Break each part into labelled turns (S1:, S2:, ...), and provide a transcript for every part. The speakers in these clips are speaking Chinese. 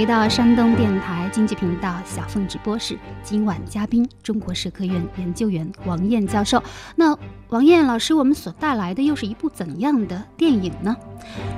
S1: 回到山东电台经济频道小凤直播室，今晚嘉宾中国社科院研究员王燕教授。那王燕老师，我们所带来的又是一部怎样的电影呢？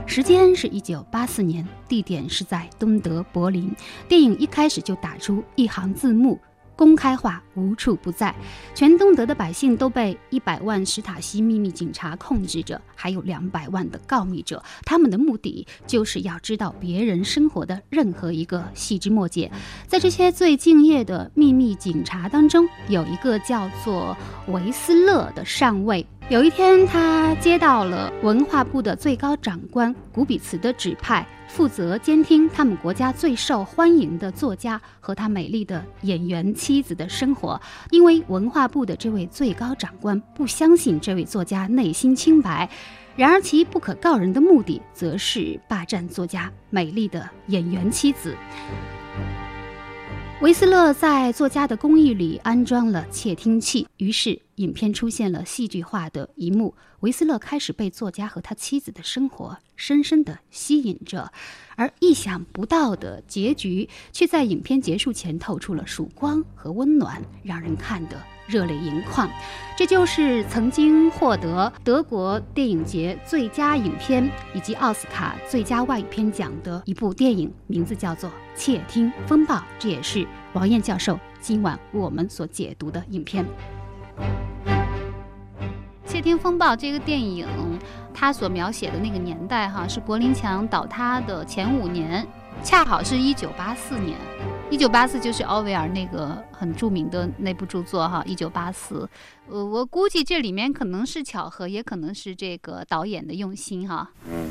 S1: 时间是一九八四年，地点是在东德柏林。电影一开始就打出一行字幕。公开化无处不在，全东德的百姓都被一百万史塔西秘密警察控制着，还有两百万的告密者。他们的目的就是要知道别人生活的任何一个细枝末节。在这些最敬业的秘密警察当中，有一个叫做维斯勒的上尉。有一天，他接到了文化部的最高长官古比茨的指派。负责监听他们国家最受欢迎的作家和他美丽的演员妻子的生活，因为文化部的这位最高长官不相信这位作家内心清白，然而其不可告人的目的则是霸占作家美丽的演员妻子。维斯勒在作家的公寓里安装了窃听器，于是影片出现了戏剧化的一幕。维斯勒开始被作家和他妻子的生活深深地吸引着，而意想不到的结局却在影片结束前透出了曙光和温暖，让人看得热泪盈眶。这就是曾经获得德国电影节最佳影片以及奥斯卡最佳外语片奖的一部电影，名字叫做《窃听风暴》。这也是王燕教授今晚为我们所解读的影片。《窃听风暴》这个电影，它所描写的那个年代，哈，是柏林墙倒塌的前五年，恰好是一九八四年。一九八四就是奥威尔那个很著名的那部著作，哈，一九八四。呃，我估计这里面可能是巧合，也可能是这个导演的用心，哈。
S2: 嗯，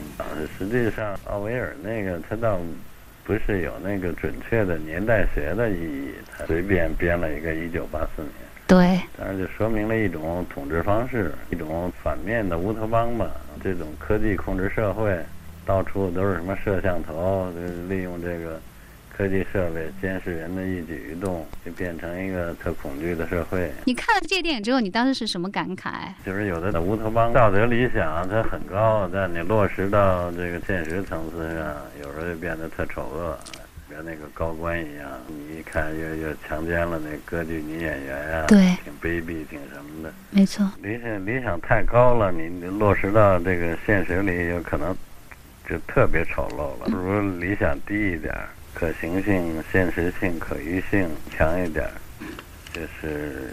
S2: 实际上奥威尔那个他倒不是有那个准确的年代学的意义，他随便编了一个一九八四年。
S1: 对，
S2: 当然就说明了一种统治方式，一种反面的乌托邦吧。这种科技控制社会，到处都是什么摄像头，利用这个科技设备监视人的一举一动，就变成一个特恐惧的社会。
S1: 你看了这个电影之后，你当时是什么感慨？
S2: 就是有的乌托邦道德理想它很高，但你落实到这个现实层次上，有时候就变得特丑恶。跟那个高官一样，你一看又又强奸了那歌剧女演员呀，
S1: 对，
S2: 挺卑鄙，挺什么的。
S1: 没错，
S2: 理想理想太高了，你你落实到这个现实里，有可能就特别丑陋了。不如理想低一点，可行性、现实性、可预性强一点，就是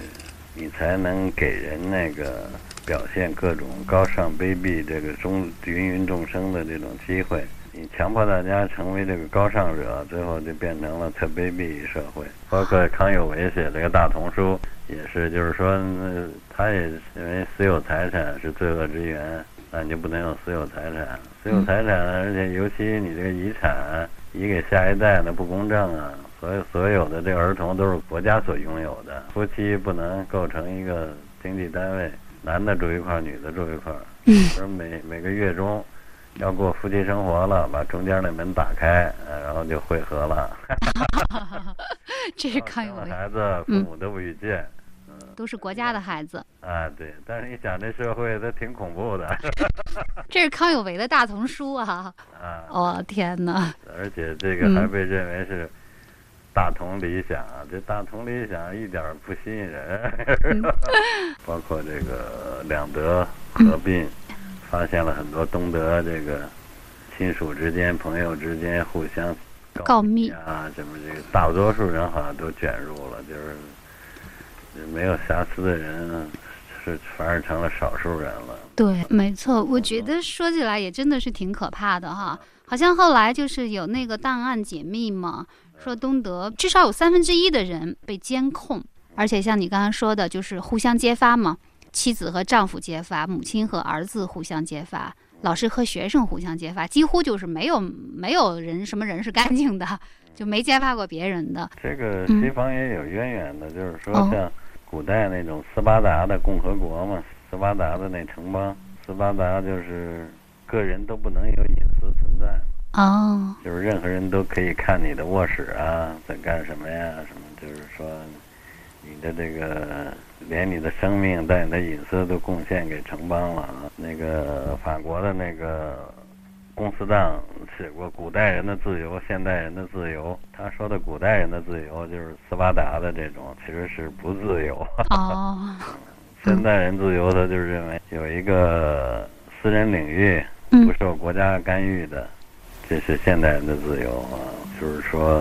S2: 你才能给人那个表现各种高尚、卑鄙这个中芸芸众生的这种机会。你强迫大家成为这个高尚者，最后就变成了特卑鄙社会。包括康有为写这个大同书，也是，就是说，他也认为私有财产是罪恶之源，那你就不能有私有财产。私有财产，而且尤其你这个遗产遗给下一代，那不公正啊！所有所有的这个儿童都是国家所拥有的，夫妻不能构成一个经济单位，男的住一块儿，女的住一块，说每每个月中。要过夫妻生活了，把中间那门打开，然后就汇合了。
S1: 这是康有为。
S2: 孩子父母都不遇见，
S1: 嗯，都是国家的孩子。
S2: 啊，对，但是你想这社会它挺恐怖的。
S1: 这是康有为的大丛书啊！啊，哦天哪！
S2: 而且这个还被认为是大同理想，这大同理想一点不吸引人。包括这个两德合并。发现了很多东德这个亲属之间、朋友之间互相
S1: 告密
S2: 啊，什么这个大多数人好像都卷入了，就是没有瑕疵的人是反而成了少数人了。
S1: 对，没错，我觉得说起来也真的是挺可怕的哈。好像后来就是有那个档案解密嘛，说东德至少有三分之一的人被监控。
S3: 而且像你刚刚说的，就是互相揭发嘛，妻子和丈夫揭发，母亲和儿子互相揭发，老师和学生互相揭发，几乎就是没有没有人什么人是干净的，就没揭发过别人的。
S2: 这个
S3: 嗯。
S2: 西方也有渊源的，就是说
S3: 哦。
S2: 像古代那种斯巴达的共和国嘛，斯巴达的那城邦，斯巴达就是个人都不能有隐私存在，
S3: 哦，
S2: 就是任何人都可以看你的卧室啊，在干什么呀，什么，就是说你的这个连你的生命带你的隐私都贡献给城邦了啊。那个法国的那个公司党写过古代人的自由，现代人的自由。他说的古代人的自由就是斯巴达的这种，其实是不自由。
S3: 哦，
S2: 现代人自由，他就是认为有一个私人领域
S3: 嗯
S2: 不受国家干预的，这是现代人的自由啊。就是说，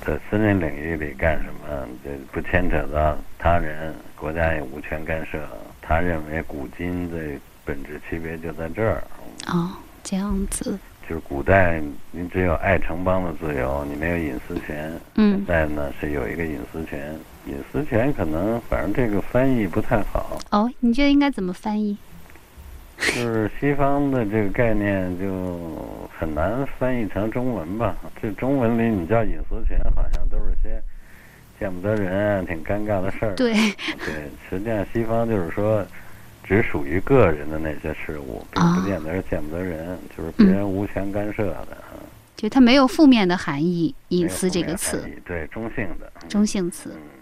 S2: 在私人领域里干什么，这不牵扯到他人，国家也无权干涉。他认为古今的本质区别就在这儿，
S3: 哦，这样子，
S2: 就是古代你只有爱城邦的自由，你没有隐私权。
S3: 嗯
S2: 现在呢是有一个隐私权，隐私权可能反正这个翻译不太好。
S3: 哦，你觉得应该怎么翻译？
S2: 就是西方的这个概念就很难翻译成中文吧？这中文里你叫隐私权，好像都是些 见不得人啊，挺尴尬的事儿。
S3: 对，
S2: 对，实际上西方就是说，只属于个人的那些事物，并
S3: 啊
S2: 不见得是见不得人，就是别人无权干涉的啊。
S3: 就它没有负面的含义，隐私这个词，
S2: 对中性的。嗯
S3: 中性词。
S2: 嗯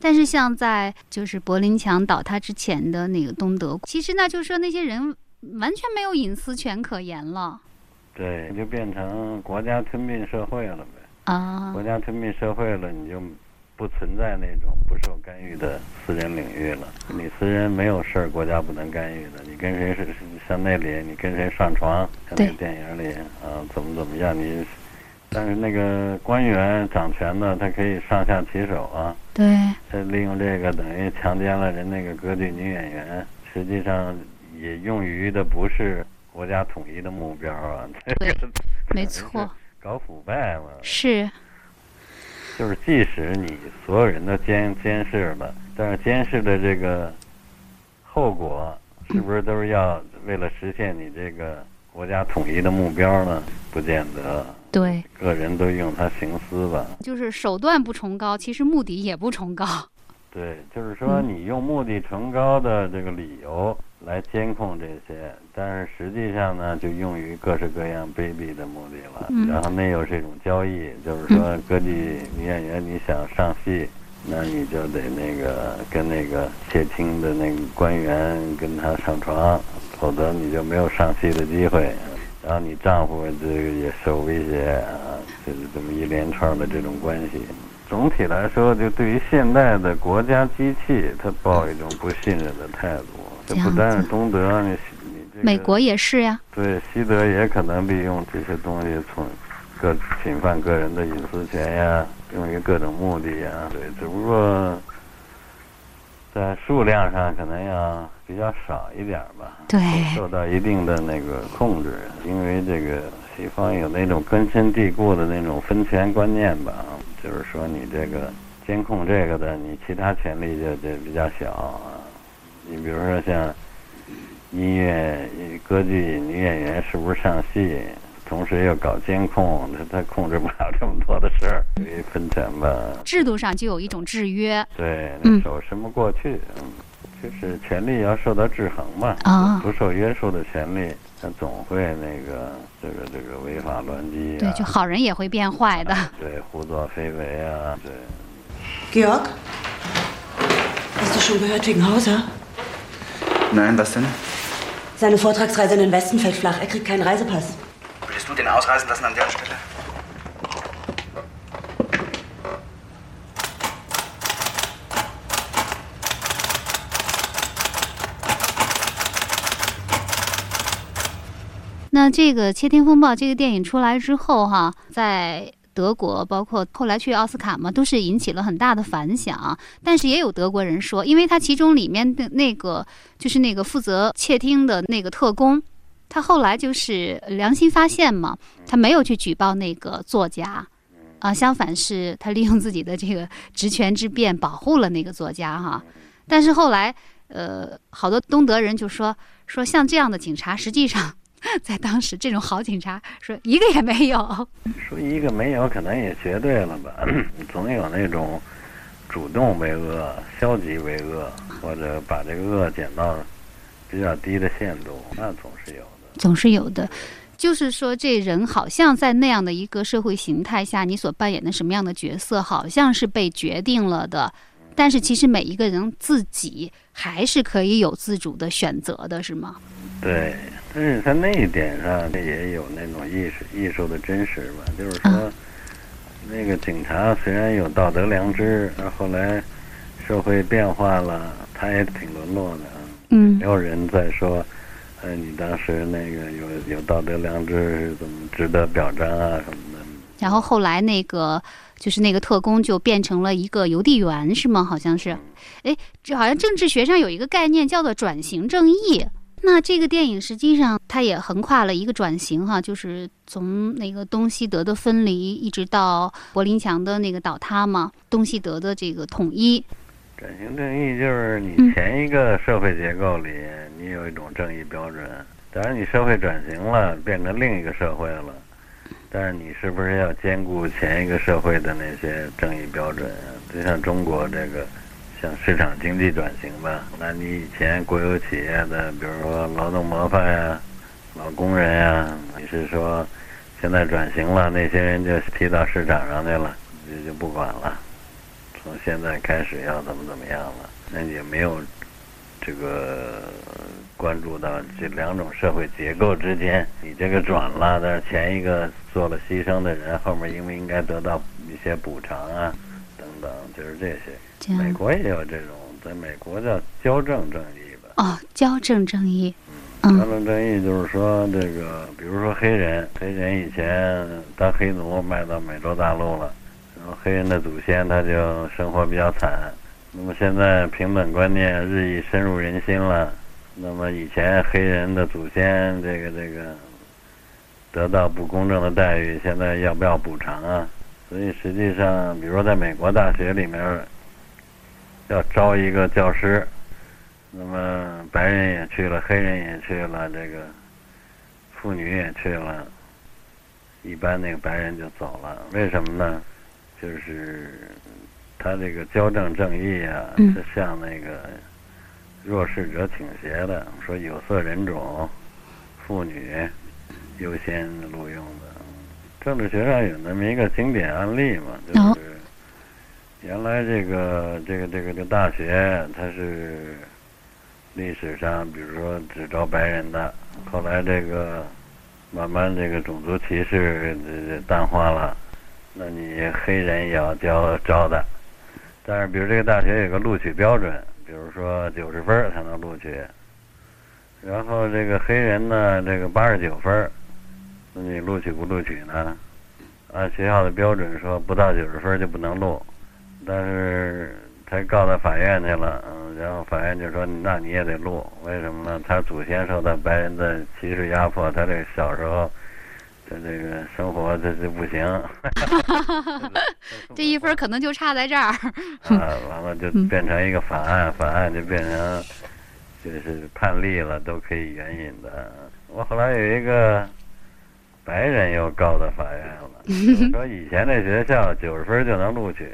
S3: 但是像在就是柏林墙倒塌之前的那个东德，其实那就是说那些人完全没有隐私权可言了
S2: 对，就变成国家吞并社会了呗。
S3: 啊
S2: 国家吞并社会了，你就不存在那种不受干预的私人领域了。你私人没有事儿，国家不能干预的。你跟谁是是像那里，你跟谁上床，像那电影里啊，怎么怎么样你。但是那个官员掌权的，他可以上下其手啊，
S3: 对，
S2: 他利用这个等于强奸了人那个歌剧女演员，实际上也用于的不是国家统一的目标啊，
S3: 对 没错，
S2: 搞腐败嘛。
S3: 是
S2: 就是即使你所有人都监监视了，但是监视的这个后果是不是都是要为了实现你这个国家统一的目标呢？不见得，
S3: 对，
S2: 个人都用它行思吧。
S3: 就是手段不崇高，其实目的也不崇高。
S2: 对，就是说
S3: 嗯
S2: 你用目的崇高的这个理由来监控这些，但是实际上呢，就用于各式各样卑鄙的目的了。
S3: 嗯
S2: 然后那又是一种交易，就是说各地女演员你想上戏，那你就得那个跟那个窃听的那个官员跟他上床，否则你就没有上戏的机会。然后你丈夫这个也受威胁啊，就是这么一连串的这种关系。总体来说，就对于现代的国家机器，他抱一种不信任的态度。这不单是东德，你你这个
S3: 美国也是呀，
S2: 对西德也可能利用这些东西从个侵犯个人的隐私权呀，用于各种目的呀。对，只不过在数量上可能要比较少一点吧。
S3: 对，
S2: 受到一定的那个控制，因为这个西方有那种根深蒂固的那种分权观念吧，就是说你这个监控这个的，你其他权利就就比较小啊。你比如说像音乐、歌剧女演员是不是上戏，同时又搞监控，他他控制不了这么多的事儿，所以分钱吧。
S3: 制度上就有一种制约
S2: 对，
S3: 嗯
S2: 那手伸不过去，嗯，就是权力要受到制衡嘛，
S3: 啊
S2: 不受约束的权利，他总会那个这个这个违法乱纪啊
S3: 对，
S2: 啊，
S3: 就好人也会变坏的。
S2: 对，胡作非为啊，对。
S4: Georg? Hast du schon gehört wegen Hauser?
S5: Nein, was denn?
S4: Seine Vortragsreise in den Westen fällt flach. Er kriegt keinen Reisepass.
S5: Willst du den ausreisen lassen an der Stelle?
S3: “那这个《窃听风暴》这个电影出来之后，哈，在德国，包括后来去奥斯卡嘛，都是引起了很大的反响。但是也有德国人说，因为他其中里面的那个就是那个负责窃听的那个特工，他后来就是良心发现嘛，他没有去举报那个作家，啊，相反是他利用自己的这个职权之便保护了那个作家哈。但是后来，呃，好多东德人就说说像这样的警察，实际上 在当时这种好警察说一个也没有。
S2: 说一个没有，可能也绝对了吧？总有那种主动为恶、消极为恶，或者把这个恶减到比较低的限度，那总是有。
S3: 总是有的。就是说，这人好像在那样的一个社会形态下，你所扮演的什么样的角色，好像是被决定了的。但是，其实每一个人自己还是可以有自主的选择的，是吗？
S2: 对，但是在那一点上，也有那种艺术艺术的真实吧。就是说，那个警察虽然有道德良知，后来社会变化了，他也挺沦落的。
S3: 嗯，
S2: 没有人在说。哎，你当时那个有有道德良知是怎么值得表彰啊什么的？
S3: 然后后来那个就是那个特工就变成了一个邮递员是吗？好像是，哎，这好像政治学上有一个概念叫做转型正义。那这个电影实际上它也横跨了一个转型哈，就是从那个东西德的分离一直到柏林墙的那个倒塌嘛，东西德的这个统一。
S2: 转型正义就是你前一个社会结构里，你有一种正义标准。当然，你社会转型了，变成另一个社会了，但是你是不是要兼顾前一个社会的那些正义标准？就像中国这个，像市场经济转型吧，那你以前国有企业的，比如说劳动模范呀、老工人呀，你是说现在转型了，那些人就踢到市场上去了，就就不管了。从现在开始要怎么怎么样了？那也没有这个关注到这两种社会结构之间，你这个转了，但是前一个做了牺牲的人，后面应不应该得到一些补偿啊？等等，就是这些。美国也有这种，在美国叫矫正正义吧？
S3: 哦，矫正正义。
S2: 嗯，矫正正义就是说，这个比如说黑人，黑人以前当黑奴卖到美洲大陆了。黑人的祖先他就生活比较惨，那么现在平等观念日益深入人心了，那么以前黑人的祖先这个这个得到不公正的待遇，现在要不要补偿啊？所以实际上，比如说在美国大学里面要招一个教师，那么白人也去了，黑人也去了，这个妇女也去了，一般那个白人就走了，为什么呢？就是他这个矫正正义啊，是向那个弱势者倾斜的。说有色人种、妇女优先录用的。政治学上有那么一个经典案例嘛，就是原来这个这个这个这大学，它是历史上比如说只招白人的，后来这个慢慢这个种族歧视淡化了。那你黑人也要招招的，但是比如这个大学有个录取标准，比如说九十分才能录取，然后这个黑人呢，这个八十九分，那你录取不录取呢？按学校的标准说，不到九十分就不能录，但是他告到法院去了，嗯，然后法院就说，那你也得录，为什么呢？他祖先受到白人的歧视压迫，他这个小时候。这这个生活这这不行，
S3: 这一分可能就差在这儿。
S2: 啊，完了就变成一个法案，法案就变成就是判例了，都可以援引的。我后来有一个白人又告到法院了，说以前那学校九十分就能录取，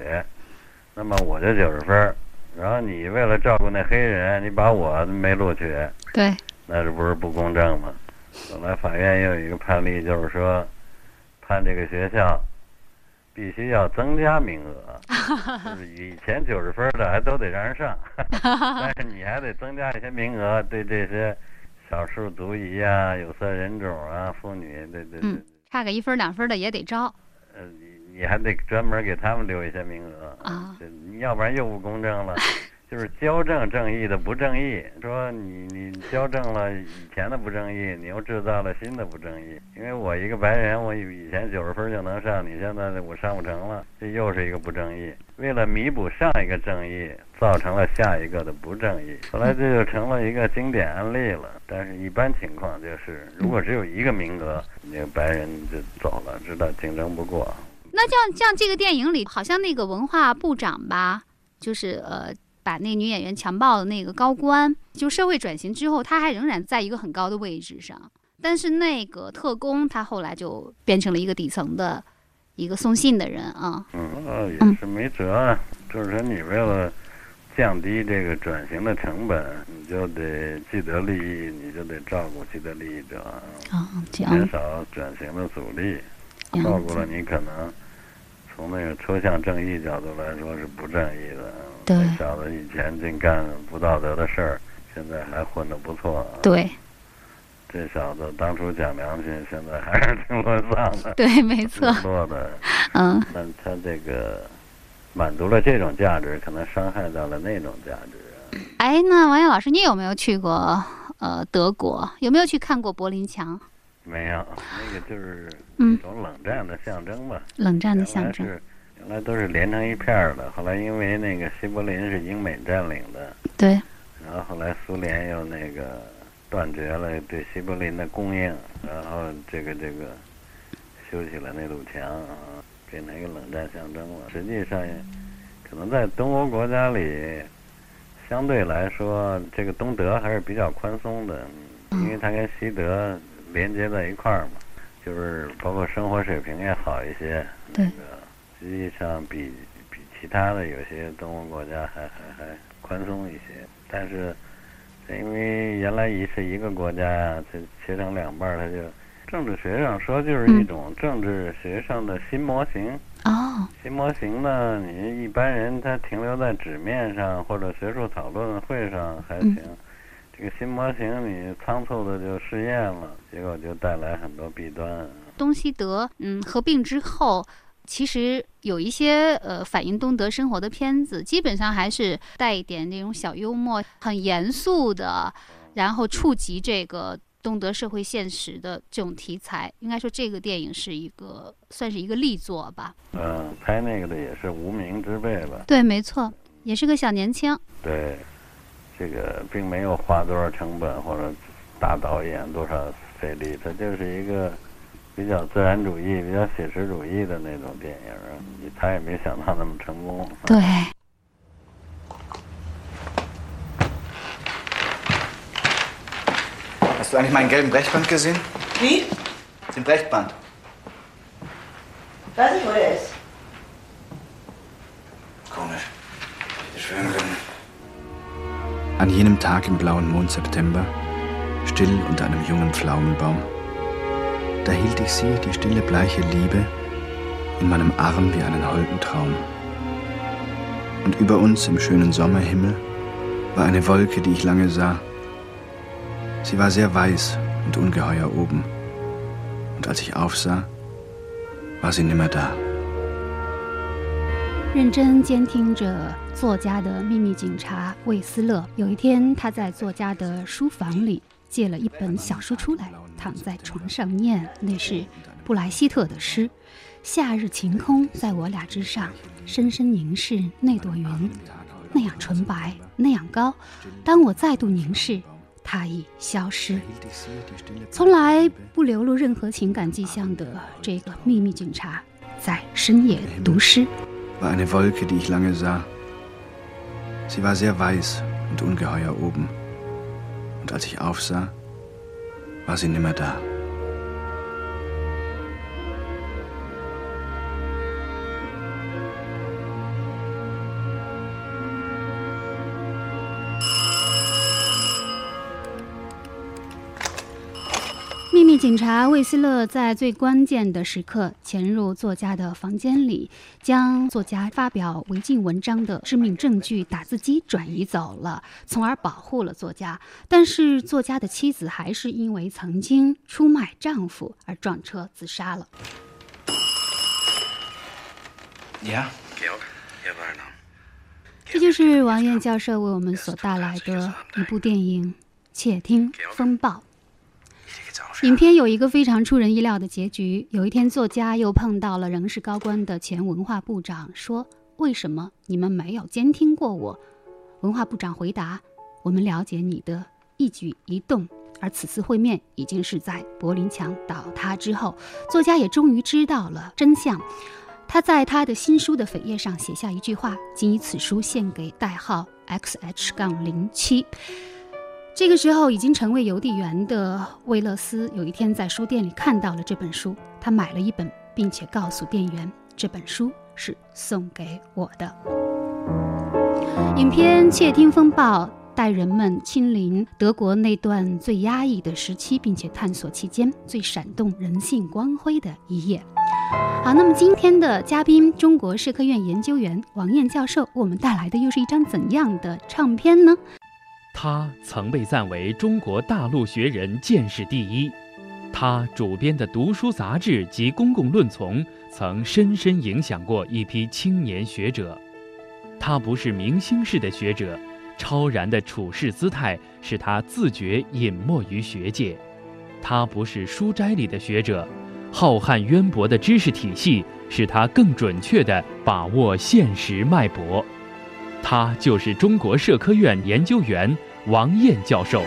S2: 那么我就九十分，然后你为了照顾那黑人，你把我没录取，
S3: 对，
S2: 那这不是不公正吗？后来法院又有一个判例，就是说，判这个学校必须要增加名额，就是以前九十分的还都得让人上 但是你还得增加一些名额，对这些少数族裔啊、有色人种啊、妇女，对对对，
S3: 差个一分两分的也得招。
S2: 呃，你你还得专门给他们留一些名额
S3: 啊，
S2: 你要不然又不公正了。就是矫正正义的不正义，说你你矫正了以前的不正义，你又制造了新的不正义。因为我一个白人，我以前九十分就能上，你现在我上不成了，这又是一个不正义。为了弥补上一个正义，造成了下一个的不正义。后来这就成了一个经典案例了。但是一般情况就是，如果只有一个名额，那个白人就走了，知道竞争不过。
S3: 那像像，这个电影里好像那个文化部长吧，就是呃，把那女演员强暴的那个高官，就社会转型之后，他还仍然在一个很高的位置上。但是那个特工，他后来就变成了一个底层的一个送信的人啊。
S2: 嗯，呃也是没辙啊，就是说你为了降低这个转型的成本，你就得既得利益，你就得照顾既得利益者，
S3: 啊，
S2: 减少转型的阻力。照顾了，你可能从那个抽象正义角度来说是不正义的。
S3: 对
S2: 这小子以前净干不道德的事儿，现在还混得不错。
S3: 对
S2: 这小子当初讲良心，现在还是挺沦丧的，
S3: 对，没错，
S2: 挺落的。
S3: 嗯。
S2: 但他这个满足了这种价值，可能伤害到了那种价值。
S3: 哎，那王艳老师，你有没有去过呃德国？有没有去看过柏林墙？
S2: 没有，那个就是
S3: 嗯
S2: 一种冷战的象征吧。
S3: 冷战的象征。
S2: 是原来都是连成一片儿的，后来因为那个西柏林是英美占领的，
S3: 对，
S2: 然后后来苏联又那个断绝了对西柏林的供应，然后这个这个修起了那堵墙啊，变成一个冷战象征了。实际上，可能在东欧国家里，相对来说，这个东德还是比较宽松的，因为它跟西德连接在一块儿嘛，就是包括生活水平也好一些。
S3: 对
S2: 那个实际上比比其他的有些东欧国家还还还宽松一些，但是因为原来一是一个国家呀，这切成两半儿，它就政治学上说就是一
S3: 嗯
S2: 种政治学上的新模型。
S3: 哦，
S2: 新模型呢，你一般人他停留在纸面上或者学术讨论会上还行，
S3: 嗯
S2: 这个新模型你仓促的就试验了，结果就带来很多弊端。
S3: 东西德嗯合并之后，其实有一些呃反映东德生活的片子，基本上还是带一点那种小幽默、很严肃的，然后触及这个东德社会现实的这种题材。应该说，这个电影是一个算是一个力作吧。
S2: 嗯，拍那个的也是无名之辈吧？
S3: 对，没错，也是个小年轻。
S2: 对，这个并没有花多少成本或者大导演多少费力，它就是一个比较自然主义、比较写实主义的那种电影儿。他也没想到那么成功。
S3: 对，
S5: Hast du eigentlich meinen gelben Brechband gesehen?
S4: Wie?
S5: Den Brechband.
S4: Weiß nicht, wo der ist.
S5: Komisch. Hätte schwören können.
S6: An jenem Tag im blauen Mond September, still unter einem jungen Pflaumenbaum, da hielt ich sie, die stille bleiche Liebe, in meinem Arm wie einen holden Traum. Und über uns im schönen Sommerhimmel war eine Wolke, die ich lange sah. Sie war sehr weiß und ungeheuer oben. Und als ich aufsah, war sie nimmer da.
S3: 认真监听着作家的秘密警察魏斯勒。有一天，他在作家的书房里借了一本小书出来， 躺在床上念那是布莱希特的诗。夏日晴空在我俩之上深深凝视那朵云那样纯白那样高。当我再度凝视它已消失。从来不流露任何情感迹象的这个秘密警察在深夜读诗。
S6: War sie nimmer da.
S3: 警察魏斯勒在最关键的时刻潜入作家的房间里，将作家发表违禁文章的致命证据打字机转移走了，从而保护了作家。但是作家的妻子还是因为曾经出卖丈夫而撞车自杀了。
S5: Ja? Georg, hier Werner.
S3: 这就是王燕教授为我们所带来的一部电影《窃听风暴》。影片有一个非常出人意料的结局。有一天，作家又碰到了仍是高官的前文化部长，说：“为什么你们没有监听过我？”文化部长回答：“我们了解你的一举一动。”而此次会面已经是在柏林墙倒塌之后，作家也终于知道了真相。他在他的新书的扉页上写下一句话：“仅以此书献给代号 XH 杠零七。”这个时候已经成为邮递员的威勒斯，有一天在书店里看到了这本书，他买了一本，并且告诉店员这本书是送给我的。影片《窃听风暴》带人们亲临德国那段最压抑的时期，并且探索其间最闪动人性光辉的一页。好，那么今天的嘉宾，中国社科院研究员王燕教授，为我们带来的又是一张怎样的唱片呢？
S7: 他曾被赞为中国大陆学人见识第一，他主编的读书杂志及公共论丛曾深深影响过一批青年学者。他不是明星式的学者，超然的处世姿态使他自觉隐没于学界；他不是书斋里的学者，浩瀚渊博的知识体系使他更准确地把握现实脉搏。他就是中国社科院研究员王燕教授。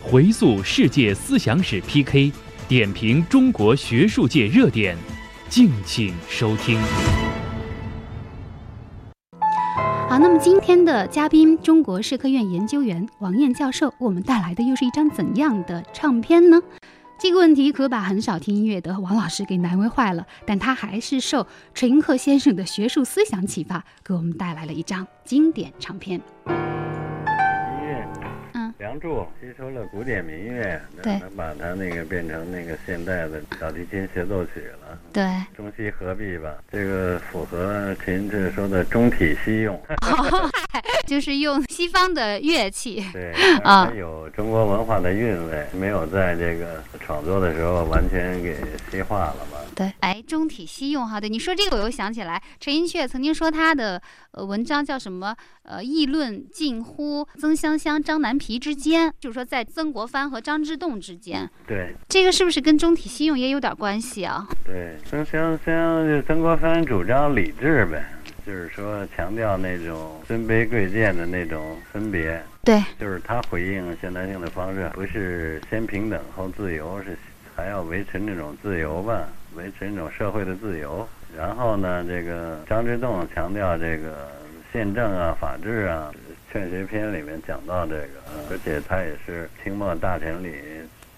S7: 回溯世界思想史 PK，点评中国学术界热点，敬请收听。
S3: 好，那么今天的嘉宾，中国社科院研究员王燕教授，为我们带来的又是一张怎样的唱片呢？这个问题可把很少听音乐的王老师给难为坏了，但他还是受陈寅恪先生的学术思想启发，给我们带来了一张经典唱片。
S2: 梁祝吸收了古典民乐，对，把它那个变成那个现代的小提琴协奏曲了。
S3: 对，
S2: 中西合璧吧，这个符合陈寅恪说的中体西用，
S3: 就是用西方的乐器。
S2: 对，啊，有中国文化的韵味，没有在这个创作的时候完全给西化了吧。
S3: 对，哎，中体西用哈，对，你说这个我又想起来，陈寅恪曾经说他的呃文章叫什么？呃，议论近乎曾香香、张南皮之间，就是说在曾国藩和张之洞之间。
S2: 对，
S3: 这个是不是跟中体西用也有点关系啊？
S2: 对，曾香香就曾国藩主张理智呗，就是说强调那种尊卑贵贱的那种分别。
S3: 对，
S2: 就是他回应现代性的方式，不是先平等后自由，是还要维持那种自由吧，维持那种社会的自由。然后呢，这个张之洞强调这个。宪政啊，法治啊，《劝学篇》里面讲到这个，而且他也是清末大臣里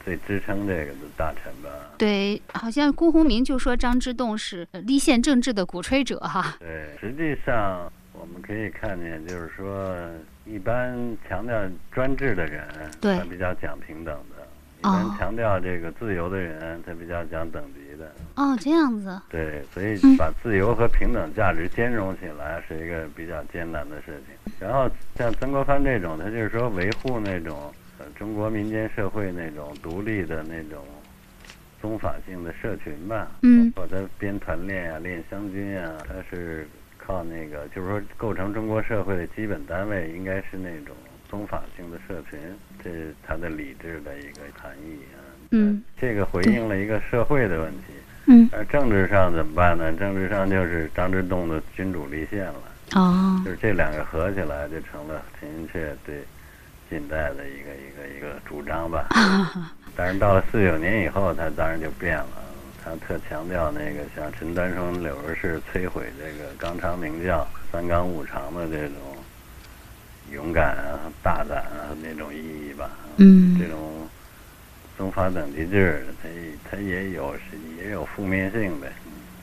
S2: 最支撑这个的大臣吧。
S3: 对，好像辜鸿铭就说张之洞是立宪政治的鼓吹者哈。
S2: 对，实际上我们可以看见，就是说，一般强调专制的人，他比较讲平等的。一般强调这个自由的人，他比较讲等级的。
S3: 哦，这样子。
S2: 对，所以把自由和平等价值兼容起来是一个比较艰难的事情。然后像曾国藩这种，他就是说维护那种中国民间社会那种独立的那种宗法性的社群吧。
S3: 嗯。
S2: 包括他编团练啊，练湘军啊，他是靠那个，就是说构成中国社会的基本单位应该是那种。宗法性的社群，这是他的理智的一个含义啊。
S3: 嗯，
S2: 这个回应了一个社会的问题。
S3: 嗯，
S2: 而政治上怎么办呢？政治上就是张之洞的君主立宪了。哦，就是这两个合起来，就成了陈寅恪对近代的一个一个一个主张吧。但是到了四九年以后，他当然就变了。他特强调那个像陈丹双、柳如是摧毁这个纲常名教、三纲五常的这种。勇敢啊，大胆啊，那种意义吧。
S3: 嗯，
S2: 这种宗法等级制，它它也有是也有负面性的。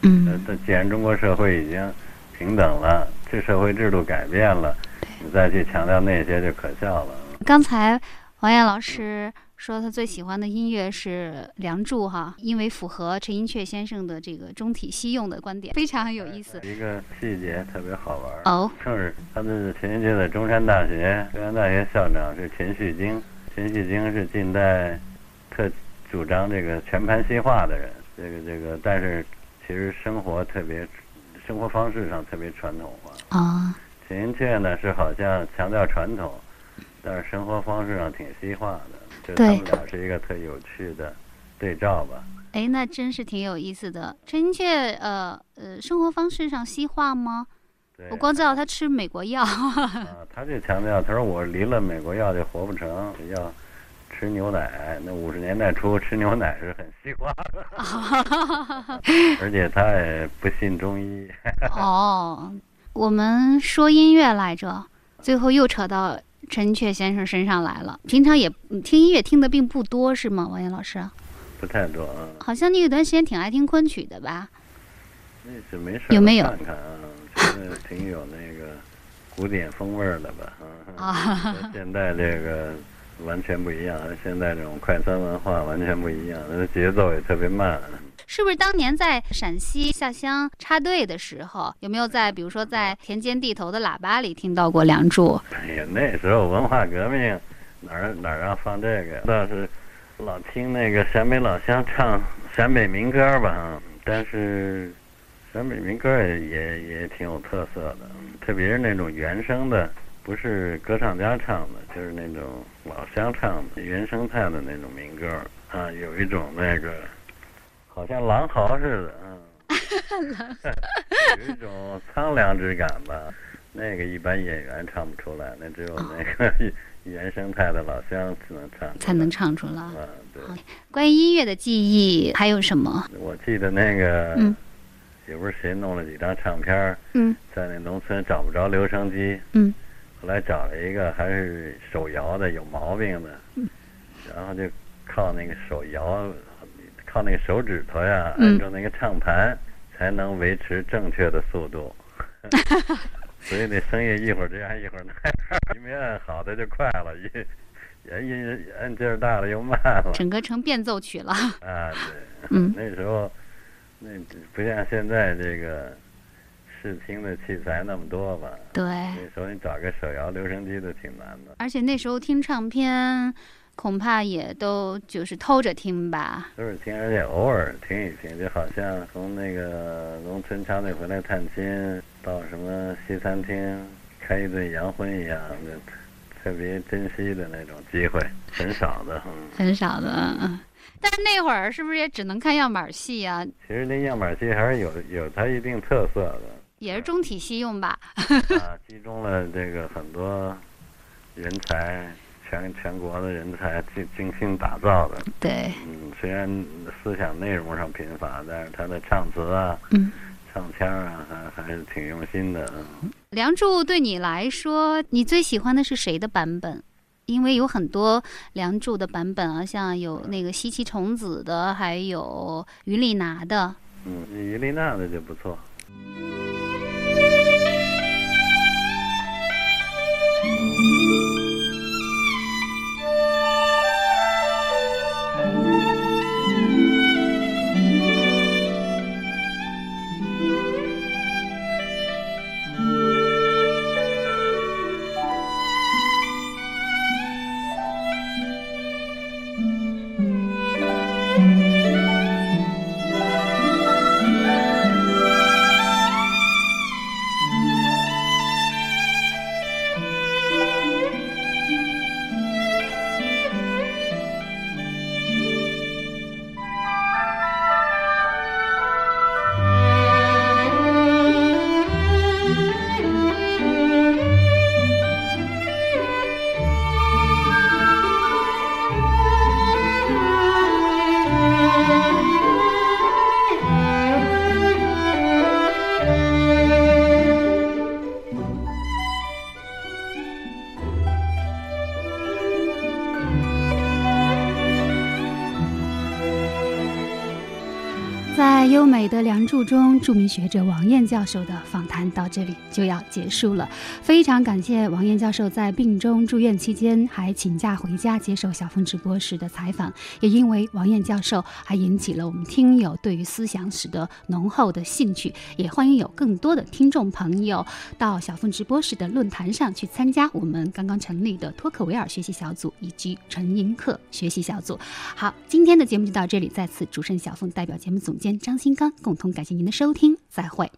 S3: 嗯，
S2: 那既然中国社会已经平等了，这社会制度改变了，你再去强调那些就可笑了。
S3: 刚才王艳老师。说他最喜欢的音乐是《梁祝》哈，因为符合陈寅恪先生的这个中体西用的观点，非常有意思。
S2: 一个细节特别好玩
S3: 哦，
S2: 正是他的陈寅恪的中山大学，中山大学校长是钱旭京，钱旭京是近代特主张这个全盘西化的人，这个这个，但是其实生活特别，生活方式上特别传统化
S3: 啊。
S2: 陈寅恪呢是好像强调传统，但是生活方式上挺西化的。就他们俩是一个特有趣的对照吧？
S3: 哎，那真是挺有意思的。陈寅恪，呃呃，生活方式上西化吗？我光知道他吃美国药。
S2: 啊，他就强调，他说我离了美国药就活不成，要吃牛奶。那五十年代初吃牛奶是很西化的，而且他也不信中医。
S3: 哦，我们说音乐来着，最后又扯到陈确先生身上来了。平常也听音乐听的并不多，是吗，王岩老师？
S2: 不太多啊。
S3: 好像你有段时间挺爱听昆曲的吧？
S2: 那是没事。
S3: 有没有？
S2: 看看啊，挺有那个古典风味的吧？啊，现在这个完全不一样，现在这种快餐文化完全不一样，那节奏也特别慢。
S3: 是不是当年在陕西下乡插队的时候，有没有在比如说在田间地头的喇叭里听到过《梁祝》？
S2: 哎呀，那时候文化革命，哪儿哪儿让放这个？倒是老听那个陕北老乡唱陕北民歌吧，但是。陕北民歌也也也挺有特色的，特别是那种原声的，不是歌唱家唱的，就是那种老乡唱的原生态的那种民歌啊，有一种那个好像狼嚎似的，嗯，有一种苍凉之感吧。那个一般演员唱不出来，那只有那个 原生态的老乡才能唱，
S3: 才能唱出来。
S2: 啊，对。
S3: 关于音乐的记忆还有什么？
S2: 我记得那个。
S3: 嗯。
S2: 也不是谁弄了几张唱片儿，
S3: 嗯，
S2: 在那农村找不着留声机，
S3: 嗯，
S2: 后来找了一个还是手摇的，有毛病的，
S3: 嗯，
S2: 然后就靠那个手摇，靠那个手指头呀，按住那个唱盘，才能维持正确的速度，所以那声音一会儿这样一会儿那样，一没按好的就快了，一一一按劲儿大了又慢了，
S3: 整个成变奏曲了。
S2: 啊，对，嗯，那时候。那不像现在这个视听的器材那么多吧？
S3: 对。
S2: 那时候你找个手摇留声机都挺难的。
S3: 而且那时候听唱片，恐怕也都就是偷着听吧。
S2: 都是听，而且偶尔听一听，就好像从那个农村插队回来探亲，到什么西餐厅开一顿洋荤一样的，特别珍惜的那种机会，很少的。
S3: 很少的，嗯。但是那会儿是不是也只能看样板戏呀？
S2: 其实那样板戏还是有有它一定特色的，
S3: 也是中体西用吧？
S2: 啊，集中了这个很多人才，全全国的人才精精心打造的。
S3: 对，
S2: 嗯，虽然思想内容上贫乏，但是他的唱词啊，
S3: 嗯，
S2: 唱腔啊，还还是挺用心的。
S3: 《梁祝》对你来说，你最喜欢的是谁的版本？因为有很多《梁祝》的版本啊，像有那个西岐虫子的，还有于丽娜的。
S2: 嗯，于丽娜的就不错。
S3: 美的《梁祝》中，著名学者王燕教授的访谈到这里就要结束了。非常感谢王燕教授在病中住院期间还请假回家接受小凤直播时的采访，也因为王燕教授还引起了我们听友对于思想史的浓厚的兴趣。也欢迎有更多的听众朋友到小凤直播室的论坛上去参加我们刚刚成立的托克维尔学习小组以及陈寅恪学习小组。好，今天的节目就到这里，再次主持人小凤代表节目总监张。新刚，共同感谢您的收听，再会。